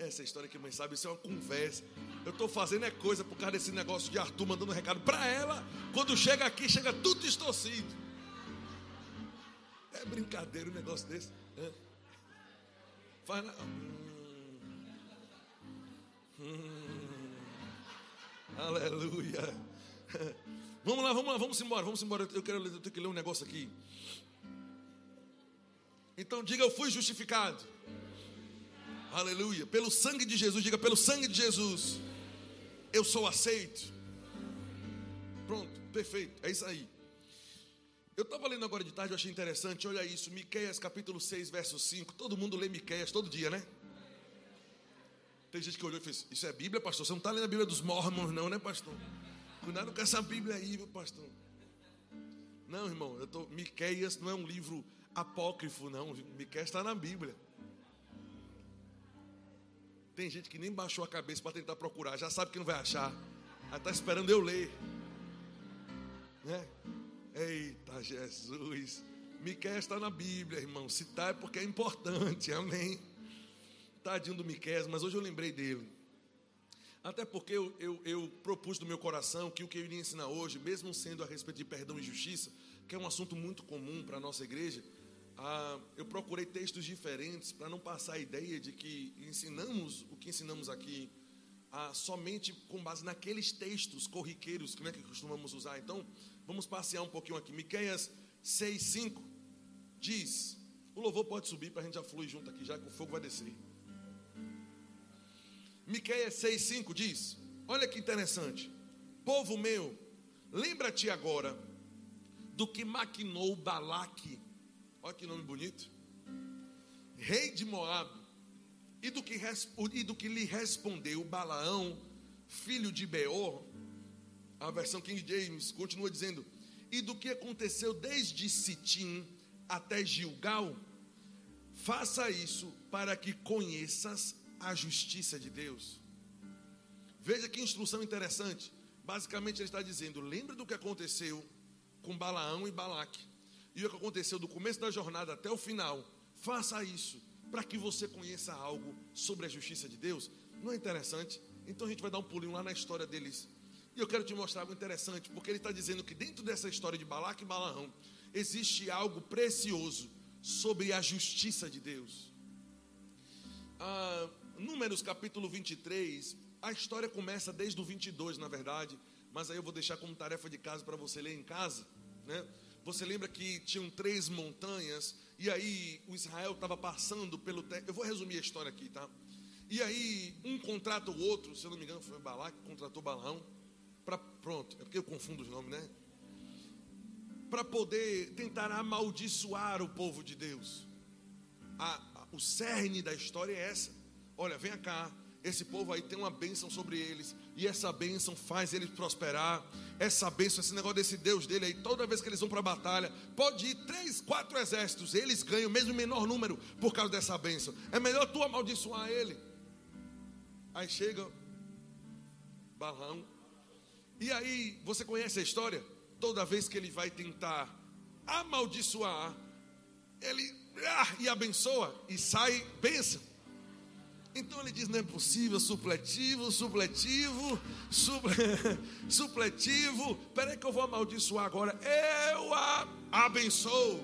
Essa história que mãe sabe, isso é uma conversa. Eu estou fazendo é coisa por causa desse negócio de Arthur mandando um recado para ela. Quando chega aqui, chega tudo distorcido. É brincadeira um negócio desse. É. Faz na... hum. Hum. Aleluia. Vamos lá, vamos lá, vamos embora, vamos embora. Eu quero eu tenho que ler um negócio aqui. Então diga, eu fui justificado. Aleluia. Pelo sangue de Jesus, diga, pelo sangue de Jesus, eu sou aceito. Pronto, perfeito, é isso aí. Eu estava lendo agora de tarde, eu achei interessante, olha isso, Miqueias capítulo 6, verso 5. Todo mundo lê Miqueias todo dia, né? Tem gente que olhou e fez, isso é Bíblia, pastor? Você não está lendo a Bíblia dos mormons, não, né, pastor? Cuidado com essa Bíblia aí, meu pastor. Não, irmão, eu tô, Miqueias não é um livro apócrifo, não. Miqueias está na Bíblia. Tem gente que nem baixou a cabeça para tentar procurar, já sabe que não vai achar. Está esperando eu ler. Né? Eita Jesus. Miquel está na Bíblia, irmão. Se está é porque é importante, amém. Tadinho do Miquel, mas hoje eu lembrei dele. Até porque eu, eu, eu, propus no meu coração que o que eu iria ensinar hoje, mesmo sendo a respeito de perdão e justiça, que é um assunto muito comum para a nossa igreja, ah, eu procurei textos diferentes para não passar a ideia de que ensinamos o que ensinamos aqui ah, somente com base naqueles textos corriqueiros que, né, que costumamos usar. Então, Vamos passear um pouquinho aqui. Miqueias 6,5 diz: O louvor pode subir para a gente já fluir junto aqui, já que o fogo vai descer. Miqueias 6,5 diz: Olha que interessante. Povo meu, lembra-te agora do que maquinou Balaque. Olha que nome bonito. Rei de Moab. E do que, e do que lhe respondeu Balaão, filho de Beor, a versão King James continua dizendo: E do que aconteceu desde Sitim até Gilgal, faça isso para que conheças a justiça de Deus. Veja que instrução interessante. Basicamente, ele está dizendo: lembra do que aconteceu com Balaão e Balaque, e o que aconteceu do começo da jornada até o final. Faça isso para que você conheça algo sobre a justiça de Deus. Não é interessante? Então a gente vai dar um pulinho lá na história deles e eu quero te mostrar algo interessante, porque ele está dizendo que dentro dessa história de Balaque e Balaão, existe algo precioso sobre a justiça de Deus. Ah, Números capítulo 23, a história começa desde o 22, na verdade, mas aí eu vou deixar como tarefa de casa para você ler em casa, né? Você lembra que tinham três montanhas e aí o Israel estava passando pelo. Eu vou resumir a história aqui, tá? E aí um contrata o outro, se eu não me engano, foi Balaque que contratou Balaão para pronto, é porque eu confundo os nomes, né? Para poder tentar amaldiçoar o povo de Deus. A, a, o cerne da história é essa. Olha, vem cá, esse povo aí tem uma bênção sobre eles, e essa bênção faz eles prosperar. Essa bênção, esse negócio desse Deus dele aí, toda vez que eles vão para a batalha, pode ir três, quatro exércitos, eles ganham mesmo menor número por causa dessa bênção. É melhor tu amaldiçoar ele. Aí chega Balão, e aí você conhece a história? Toda vez que ele vai tentar amaldiçoar, ele ah, e abençoa e sai bênção. Então ele diz: não é possível, supletivo, supletivo, suple, supletivo. Peraí que eu vou amaldiçoar agora. Eu a abençoo.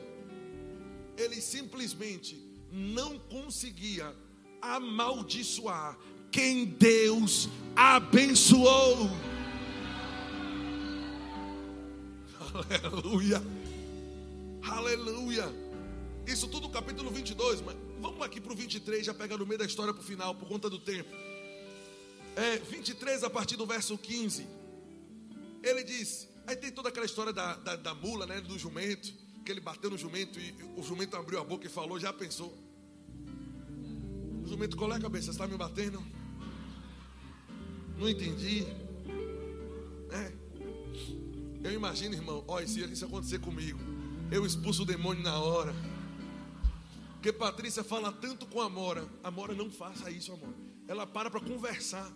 Ele simplesmente não conseguia amaldiçoar quem Deus abençoou. Aleluia. Aleluia. Isso tudo capítulo 22, mas vamos aqui para o 23, já pega no meio da história para o final, por conta do tempo. É, 23, a partir do verso 15. Ele diz: aí tem toda aquela história da, da, da mula, né, do jumento, que ele bateu no jumento e o jumento abriu a boca e falou, já pensou? O jumento, qual é a cabeça? Você está me batendo? Não entendi. É. Eu imagino, irmão, olha, se isso acontecer comigo, eu expulso o demônio na hora. Porque Patrícia fala tanto com a Amora. Amora, não faça isso, amor. Ela para para conversar.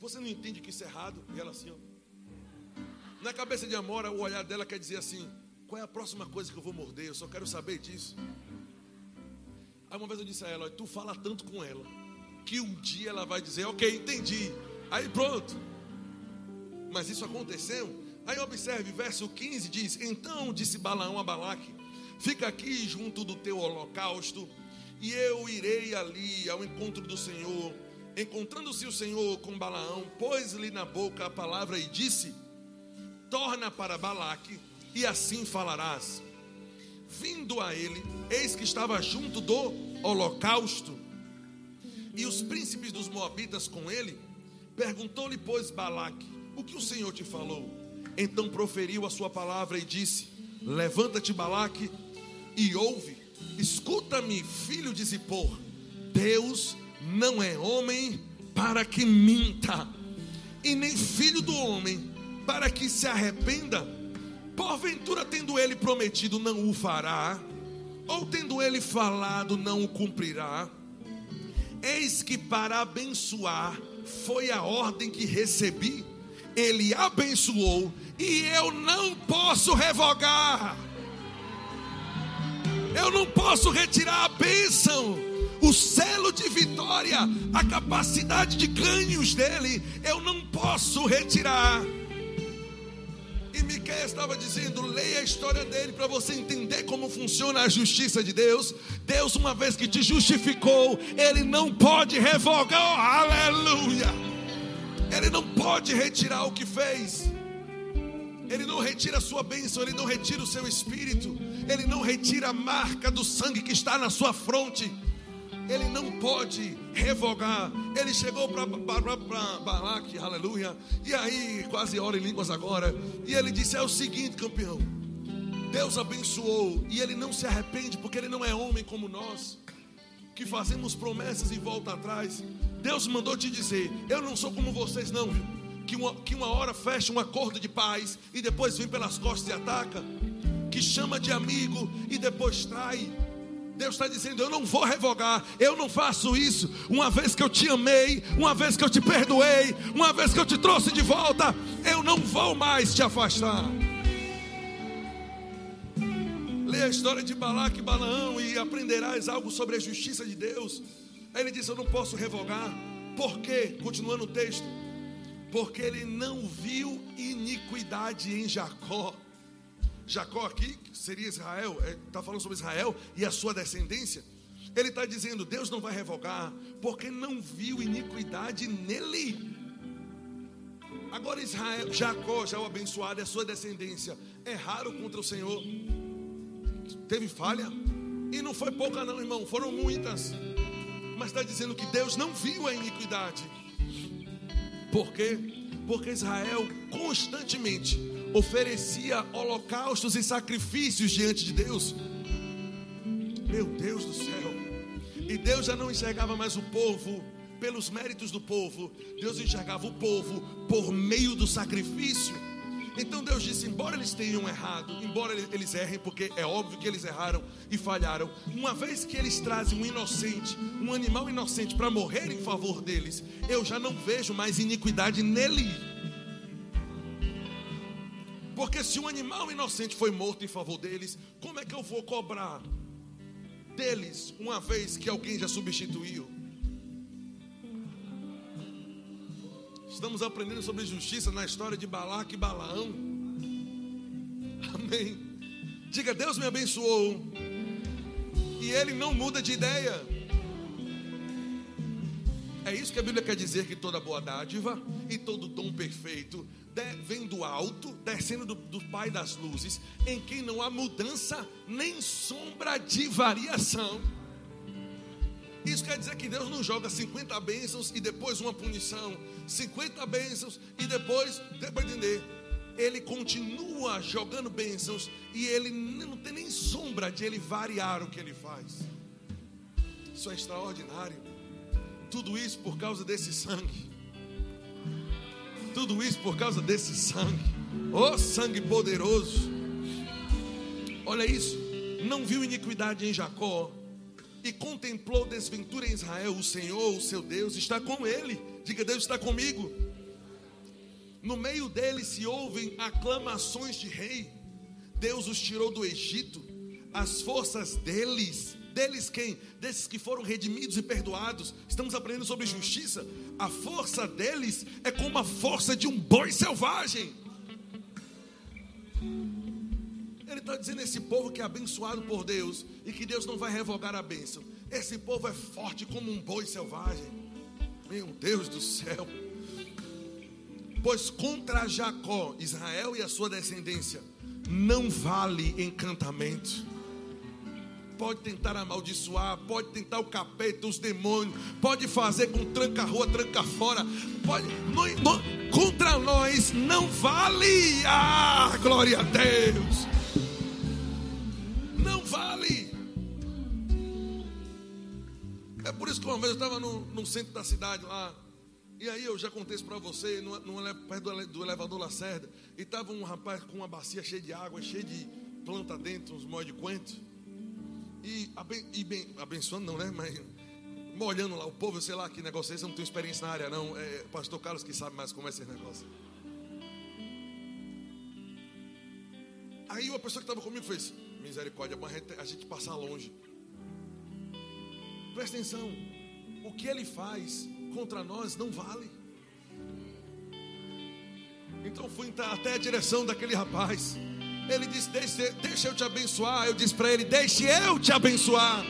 Você não entende que isso é errado? E ela assim, ó. Na cabeça de Amora, o olhar dela quer dizer assim: qual é a próxima coisa que eu vou morder? Eu só quero saber disso. Aí uma vez eu disse a ela: tu fala tanto com ela, que um dia ela vai dizer, ok, entendi. Aí pronto. Mas isso aconteceu. Aí observe, verso 15 diz: Então disse Balaão a Balaque: Fica aqui junto do teu holocausto, e eu irei ali ao encontro do Senhor. Encontrando-se o Senhor com Balaão, pôs-lhe na boca a palavra e disse: Torna para Balaque, e assim falarás. Vindo a ele, eis que estava junto do holocausto, e os príncipes dos Moabitas com ele. Perguntou-lhe, pois, Balaque: O que o Senhor te falou? Então proferiu a sua palavra e disse: Levanta-te, Balaque, e ouve. Escuta-me, filho de Zippor. Deus não é homem para que minta, e nem filho do homem para que se arrependa. Porventura, tendo ele prometido, não o fará, ou tendo ele falado, não o cumprirá. Eis que para abençoar foi a ordem que recebi. Ele abençoou e eu não posso revogar. Eu não posso retirar a bênção, o selo de vitória, a capacidade de ganhos dele. Eu não posso retirar. E Miquel estava dizendo: leia a história dele para você entender como funciona a justiça de Deus. Deus, uma vez que te justificou, Ele não pode revogar. Oh, aleluia! Ele não pode retirar o que fez. Ele não retira a sua bênção, ele não retira o seu espírito, ele não retira a marca do sangue que está na sua fronte. Ele não pode revogar. Ele chegou para Balaque, aleluia. E aí, quase ora em línguas agora. E ele disse: É o seguinte, campeão. Deus abençoou e ele não se arrepende, porque ele não é homem como nós, que fazemos promessas e volta atrás. Deus mandou te dizer: Eu não sou como vocês, não, viu? que uma, que uma hora fecha um acordo de paz e depois vem pelas costas e ataca, que chama de amigo e depois trai. Deus está dizendo: Eu não vou revogar, eu não faço isso. Uma vez que eu te amei, uma vez que eu te perdoei, uma vez que eu te trouxe de volta, eu não vou mais te afastar. Leia a história de Balaque e Balaão e aprenderás algo sobre a justiça de Deus. Aí ele diz: Eu não posso revogar. Por quê? Continuando o texto porque ele não viu iniquidade em Jacó. Jacó aqui, seria Israel, está é, falando sobre Israel e a sua descendência. Ele está dizendo: Deus não vai revogar, porque não viu iniquidade nele. Agora, Israel, Jacó, já o abençoado, a sua descendência, erraram contra o Senhor. Teve falha, e não foi pouca, não, irmão, foram muitas. Mas está dizendo que Deus não viu a iniquidade. Por quê? Porque Israel constantemente oferecia holocaustos e sacrifícios diante de Deus. Meu Deus do céu. E Deus já não enxergava mais o povo pelos méritos do povo, Deus enxergava o povo por meio do sacrifício. Então Deus disse: embora eles tenham errado, embora eles errem, porque é óbvio que eles erraram e falharam, uma vez que eles trazem um inocente, um animal inocente para morrer em favor deles, eu já não vejo mais iniquidade nele. Porque se um animal inocente foi morto em favor deles, como é que eu vou cobrar deles uma vez que alguém já substituiu? Estamos aprendendo sobre justiça na história de Balaque e Balaão. Amém. Diga, Deus me abençoou. E ele não muda de ideia. É isso que a Bíblia quer dizer: que toda boa dádiva e todo dom perfeito vem do alto, descendo do, do Pai das luzes, em quem não há mudança nem sombra de variação. Isso quer dizer que Deus não joga 50 bênçãos e depois uma punição, 50 bênçãos e depois, dê para entender, ele continua jogando bênçãos e ele não tem nem sombra de ele variar o que ele faz. Isso é extraordinário. Tudo isso por causa desse sangue. Tudo isso por causa desse sangue. Oh, sangue poderoso. Olha isso. Não viu iniquidade em Jacó, e contemplou desventura em Israel, o Senhor, o seu Deus, está com ele. Diga, Deus está comigo. No meio dele se ouvem aclamações de rei. Deus os tirou do Egito. As forças deles, deles quem? Desses que foram redimidos e perdoados. Estamos aprendendo sobre justiça. A força deles é como a força de um boi selvagem. Ele está dizendo esse povo que é abençoado por Deus e que Deus não vai revogar a bênção. Esse povo é forte como um boi selvagem. Meu Deus do céu. Pois contra Jacó, Israel e a sua descendência, não vale encantamento. Pode tentar amaldiçoar, pode tentar o capeta, os demônios, pode fazer com tranca-rua, tranca-fora, pode. contra nós não vale. Ah, glória a Deus vale. É por isso que uma vez eu estava no, no, centro da cidade lá. E aí eu já contei isso para você, no, no, perto do, do elevador Lacerda. E estava um rapaz com uma bacia cheia de água, cheia de planta dentro, uns molhos de coentro. E, aben, e bem, abençoando não, né? Mas molhando lá o povo, sei lá que negócio é esse, eu não tenho experiência na área não. É pastor Carlos que sabe mais como é esse negócio. Aí uma pessoa que estava comigo fez, misericórdia, a gente passar longe. Presta atenção, o que ele faz contra nós não vale. Então fui até a direção daquele rapaz. Ele disse: Deixa, deixa eu te abençoar. Eu disse para ele: Deixe eu te abençoar.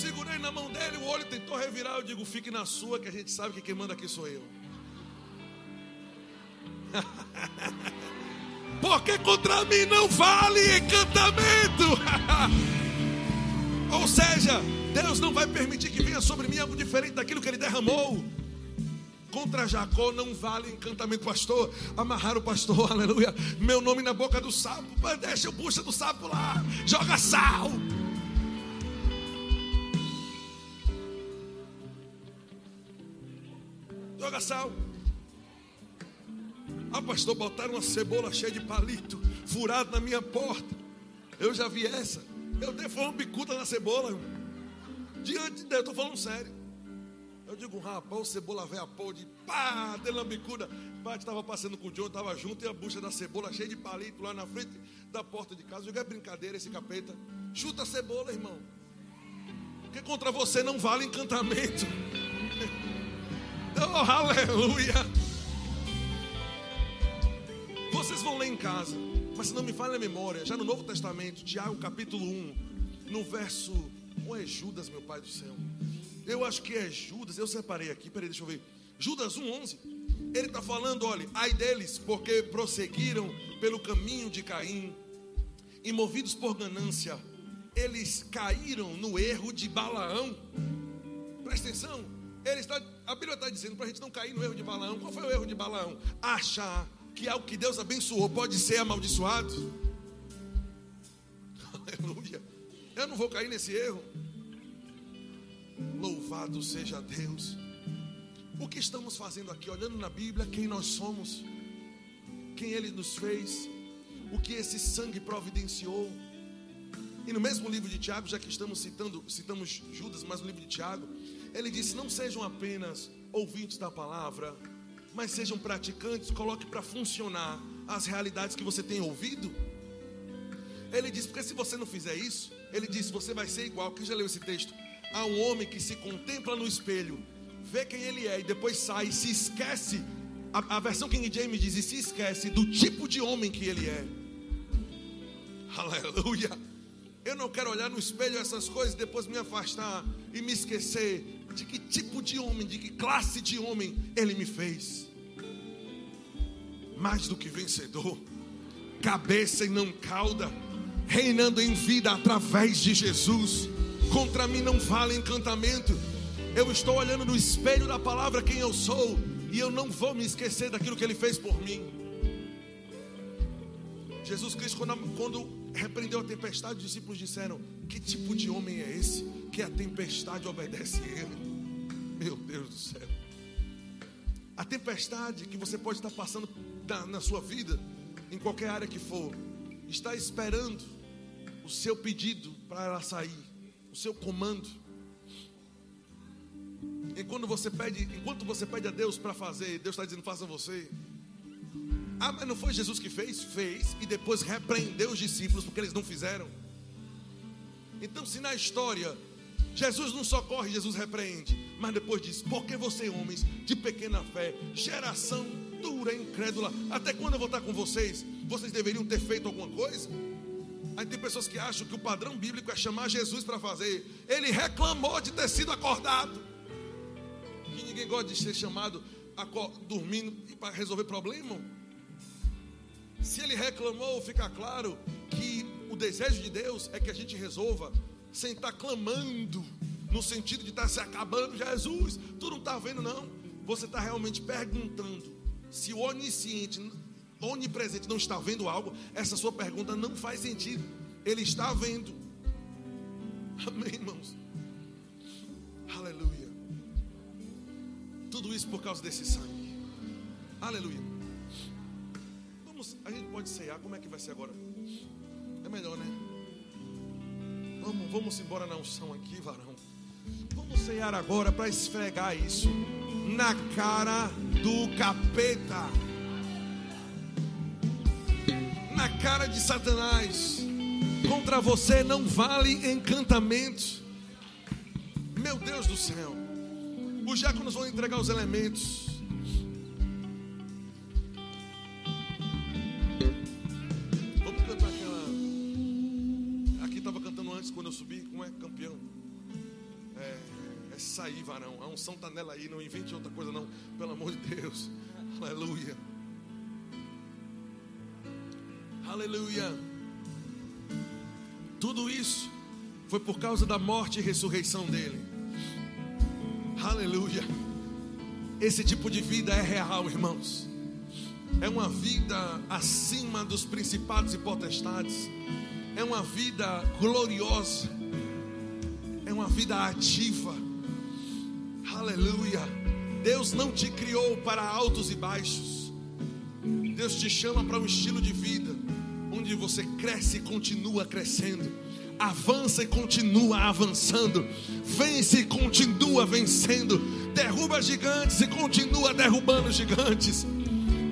Segurei na mão dele, o olho tentou revirar. Eu digo: Fique na sua, que a gente sabe que quem manda aqui sou eu. porque contra mim não vale encantamento. Ou seja, Deus não vai permitir que venha sobre mim algo diferente daquilo que Ele derramou. Contra Jacó não vale encantamento, pastor. Amarrar o pastor, aleluia. Meu nome na boca do sapo. Deixa o bucha do sapo lá. Joga sal. Joga sal. Ah, pastor, botaram uma cebola cheia de palito, furado na minha porta. Eu já vi essa. Eu dei uma bicuda na cebola. Diante de Deus, eu estou falando sério. Eu digo, rapaz, cebola velha pô, de pá, deu uma bicuda. Pai estava passando com o John, estava junto e a bucha da cebola cheia de palito lá na frente da porta de casa. Eu digo, é brincadeira esse capeta. Chuta a cebola, irmão. Porque contra você não vale encantamento. oh, aleluia. Vocês vão ler em casa, mas se não me falha a memória, já no Novo Testamento, Tiago capítulo 1, no verso. Ou é Judas, meu pai do céu? Eu acho que é Judas, eu separei aqui, peraí, deixa eu ver. Judas 1,11. Ele está falando, olha, ai deles, porque prosseguiram pelo caminho de Caim, e movidos por ganância, eles caíram no erro de Balaão. Presta atenção, ele está, a Bíblia está dizendo para a gente não cair no erro de Balaão. Qual foi o erro de Balaão? Achar que algo que Deus abençoou pode ser amaldiçoado? Aleluia. Eu não vou cair nesse erro. Louvado seja Deus. O que estamos fazendo aqui? Olhando na Bíblia, quem nós somos, quem Ele nos fez, o que esse sangue providenciou. E no mesmo livro de Tiago, já que estamos citando, citamos Judas, mas no livro de Tiago, ele disse: Não sejam apenas ouvintes da palavra, mas sejam praticantes, coloque para funcionar as realidades que você tem ouvido. Ele disse: Porque se você não fizer isso, ele disse: Você vai ser igual. Quem já leu esse texto? Há um homem que se contempla no espelho vê quem ele é e depois sai e se esquece. A, a versão King James diz: e se esquece do tipo de homem que ele é. Aleluia. Eu não quero olhar no espelho essas coisas e depois me afastar e me esquecer de que tipo de homem, de que classe de homem ele me fez. Mais do que vencedor, cabeça e não cauda, reinando em vida através de Jesus. Contra mim não vale encantamento eu estou olhando no espelho da palavra quem eu sou. E eu não vou me esquecer daquilo que ele fez por mim. Jesus Cristo, quando, quando repreendeu a tempestade, os discípulos disseram: Que tipo de homem é esse que a tempestade obedece a ele? Meu Deus do céu. A tempestade que você pode estar passando na, na sua vida, em qualquer área que for, está esperando o seu pedido para ela sair, o seu comando. Enquanto você pede, enquanto você pede a Deus para fazer, Deus está dizendo: faça você. Ah, mas não foi Jesus que fez? Fez e depois repreendeu os discípulos porque eles não fizeram. Então, se na história Jesus não socorre, Jesus repreende, mas depois diz: porque você, homens de pequena fé, geração dura, incrédula, até quando eu vou estar com vocês? Vocês deveriam ter feito alguma coisa? Aí tem pessoas que acham que o padrão bíblico é chamar Jesus para fazer. Ele reclamou de ter sido acordado que ninguém gosta de ser chamado dormindo para resolver problema. Se ele reclamou, fica claro que o desejo de Deus é que a gente resolva sem estar clamando, no sentido de estar se acabando, Jesus, tu não está vendo, não. Você está realmente perguntando. Se o onisciente, onipresente não está vendo algo, essa sua pergunta não faz sentido. Ele está vendo. Amém, irmãos? Aleluia. Tudo isso por causa desse sangue. Aleluia. Vamos, a gente pode ceiar. Como é que vai ser agora? É melhor, né? Vamos, vamos embora na unção aqui, varão. Vamos ceiar agora para esfregar isso na cara do capeta. Na cara de Satanás. Contra você não vale encantamento. Meu Deus do céu. Os diáconos vão entregar os elementos. Vamos cantar aquela. Aqui estava cantando antes quando eu subi. Como é campeão? É, é sair, varão. A unção está nela aí. Não invente outra coisa, não. Pelo amor de Deus. Aleluia. Aleluia. Tudo isso foi por causa da morte e ressurreição dele. Aleluia. Esse tipo de vida é real, irmãos. É uma vida acima dos principados e potestades. É uma vida gloriosa. É uma vida ativa. Aleluia. Deus não te criou para altos e baixos. Deus te chama para um estilo de vida onde você cresce e continua crescendo avança e continua avançando, vence e continua vencendo, derruba gigantes e continua derrubando gigantes,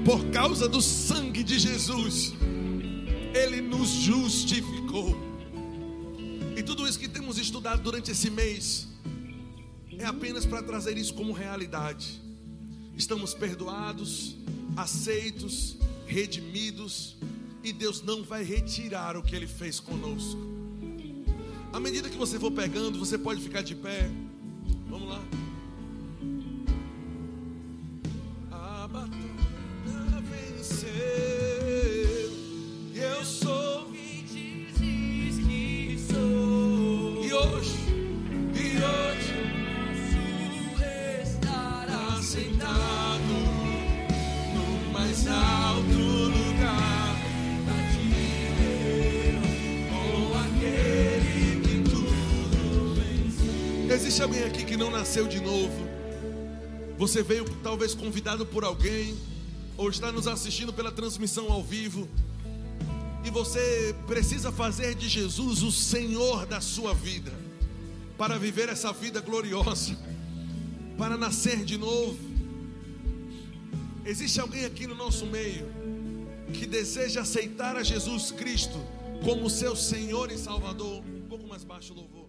por causa do sangue de Jesus, Ele nos justificou. E tudo isso que temos estudado durante esse mês é apenas para trazer isso como realidade. Estamos perdoados, aceitos, redimidos, e Deus não vai retirar o que Ele fez conosco. À medida que você for pegando, você pode ficar de pé. Vamos lá. Que não nasceu de novo? Você veio talvez convidado por alguém, ou está nos assistindo pela transmissão ao vivo, e você precisa fazer de Jesus o Senhor da sua vida, para viver essa vida gloriosa, para nascer de novo. Existe alguém aqui no nosso meio que deseja aceitar a Jesus Cristo como seu Senhor e Salvador? Um pouco mais baixo louvor.